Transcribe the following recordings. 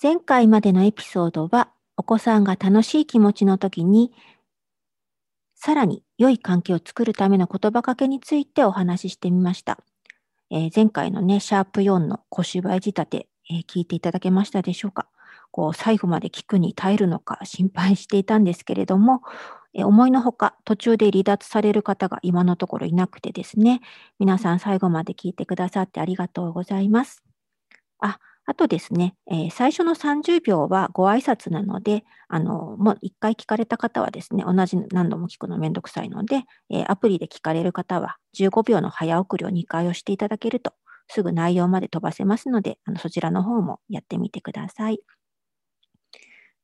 前回までのエピソードは、お子さんが楽しい気持ちの時に、さらに良い関係を作るための言葉かけについてお話ししてみました。えー、前回のね、シャープ4の小芝居仕立て、えー、聞いていただけましたでしょうか？こう最後まで聞くに耐えるのか心配していたんですけれども、え思いのほか途中で離脱される方が今のところいなくてですね、皆さん最後まで聞いてくださってありがとうございます。あ、あとですね、えー、最初の30秒はご挨拶なので、あの、もう1回聞かれた方はですね、同じ何度も聞くのめんどくさいので、えー、アプリで聞かれる方は15秒の早送りを2回押していただけると、すぐ内容まで飛ばせますので、あのそちらの方もやってみてください。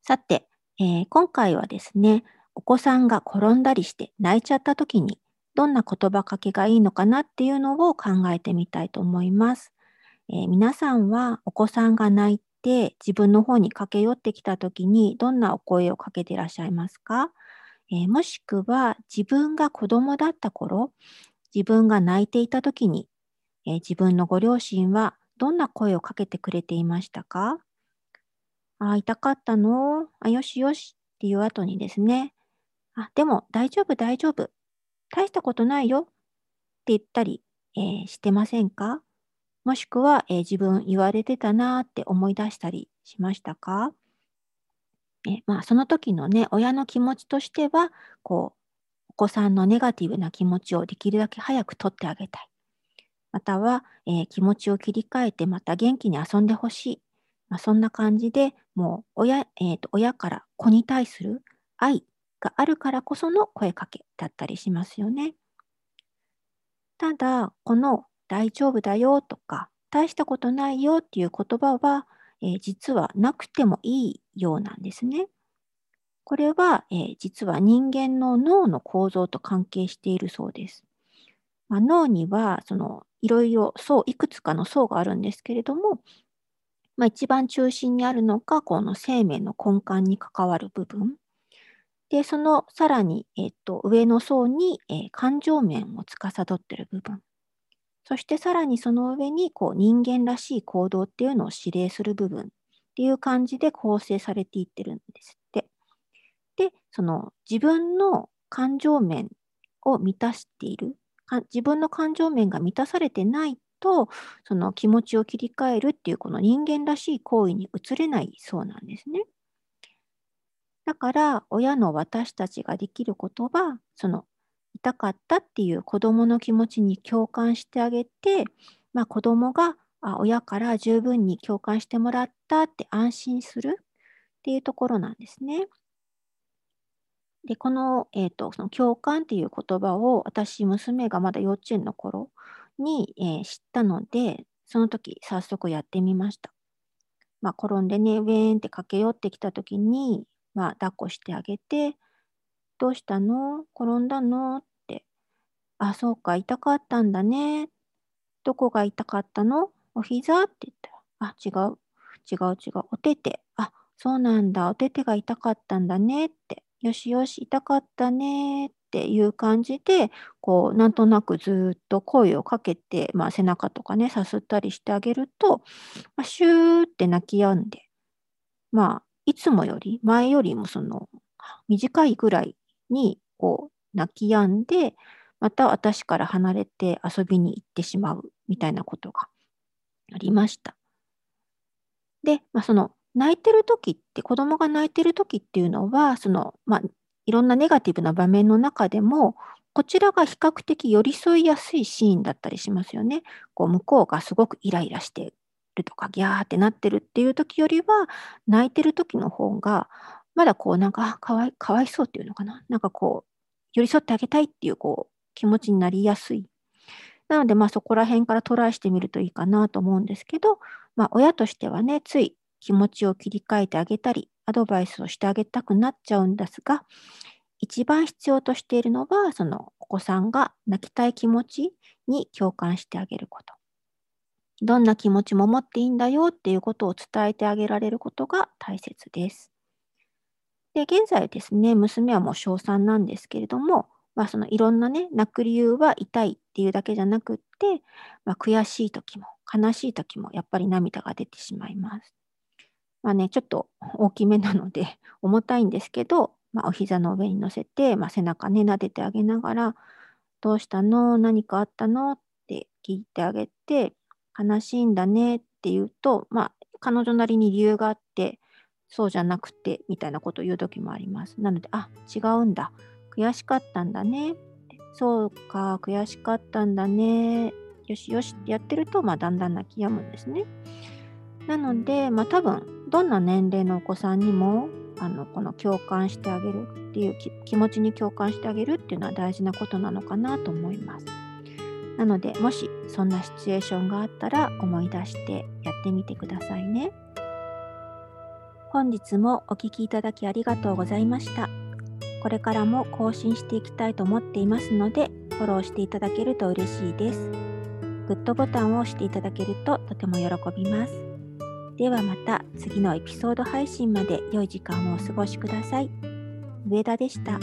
さて、えー、今回はですね、お子さんが転んだりして泣いちゃった時にどんな言葉かけがいいのかなっていうのを考えてみたいと思います。えー、皆さんはお子さんが泣いて自分の方に駆け寄ってきた時にどんなお声をかけていらっしゃいますか、えー、もしくは自分が子供だった頃、自分が泣いていた時に、えー、自分のご両親はどんな声をかけてくれていましたか？あ、痛かったの？あ、よしよしっていう後にですね、あ、でも大丈夫大丈夫。大したことないよ。って言ったり、えー、してませんか？もしくは、えー、自分言われてたなって思い出したりしましたか？えまあ、その時のね、親の気持ちとしては、こう、お子さんのネガティブな気持ちをできるだけ早く取ってあげたい。または、えー、気持ちを切り替えてまた元気に遊んでほしい。まあ、そんな感じでもう親,、えーと親から子に対する愛があるからこその声かけだったりしますよね。ただ、この大丈夫だよとか、大したことないよっていう言葉は、えー、実はなくてもいいようなんですね。これは、えー、実は人間の脳の構造と関係しているそうです。まあ、脳にはそのいろいろ層、いくつかの層があるんですけれども、まあ、一番中心にあるのがこの生命の根幹に関わる部分。で、そのさらに、えっと、上の層に、えー、感情面を司っている部分。そしてさらにその上にこう人間らしい行動っていうのを指令する部分っていう感じで構成されていってるんですって。で、その自分の感情面を満たしている、自分の感情面が満たされてないと、その気持ちを切り替えるっていうこの人間らしい行為に移れないそうなんですね。だから親の私たちができることはその痛かったっていう子どもの気持ちに共感してあげて、まあ、子どもがあ親から十分に共感してもらったって安心するっていうところなんですね。で、この,、えーと、その共感っていう言葉を私、娘がまだ幼稚園の頃に、えー、知ったので、その時早速やってみました。まあ、転んでね、ウェーンって駆け寄ってきた時に、まあ、抱っこしてあげて、どうしたの？転んだの？っ。あ、そうか、痛かったんだね。どこが痛かったの？お膝？って言ったら、あ、違う。違う違う。お手手。あ、そうなんだ。お手手が痛かったんだねって。よしよし、痛かったねっていう感じで、こう、なんとなくずっと声をかけて、まあ、背中とかね、さすったりしてあげると、まあ、シューって泣き止んで、まあ、いつもより、前よりもその、短いぐらいに、こう、泣き止んで、また私から離れて遊びに行ってしまうみたいなことがありました。で、まあ、その泣いてる時って子供が泣いてる時っていうのはその、まあ、いろんなネガティブな場面の中でもこちらが比較的寄り添いやすいシーンだったりしますよね。こう向こうがすごくイライラしてるとか、ギャーってなってるっていう時よりは、泣いてる時の方が、まだこうなんか、かわいかわいそうっていうのかな。なんかこう、寄り添ってあげたいっていうこう気持ちになりやすい。なので、まあそこら辺からトライしてみるといいかなと思うんですけど、まあ親としてはね、つい気持ちを切り替えてあげたり、アドバイスをしてあげたくなっちゃうんですが、一番必要としているのは、そのお子さんが泣きたい気持ちに共感してあげること。どんな気持ちも持っていいんだよっていうことを伝えてあげられることが大切です。で、現在ですね、娘はもう小3なんですけれども、まあ、そのいろんなね、泣く理由は痛いっていうだけじゃなくって、まあ、悔しい時も悲しい時もやっぱり涙が出てしまいます。まあね、ちょっと大きめなので 重たいんですけど、まあ、お膝の上に乗せて、まあ、背中ね、撫でてあげながら、どうしたの？何かあったの？って聞いてあげて、悲しいんだねって言うと、まあ、彼女なりに理由があって、そうじゃなくて、みたいなことを言う時もあります。なので、あ、違うんだ。悔しかったんだね。そうか、悔しかったんだね。よしよしってやってると、まあ、だんだん泣き止むんですね。なので、まあ、多分、どんな年齢のお子さんにも、あのこの共感してあげるっていう気持ちに共感してあげるっていうのは大事なことなのかなと思います。なので、もしそんなシチュエーションがあったら思い出してやってみてくださいね。本日もお聴きいただきありがとうございました。これからも更新していきたいと思っていますので、フォローしていただけると嬉しいです。グッドボタンを押していただけるととても喜びます。ではまた次のエピソード配信まで良い時間をお過ごしください。上田でした。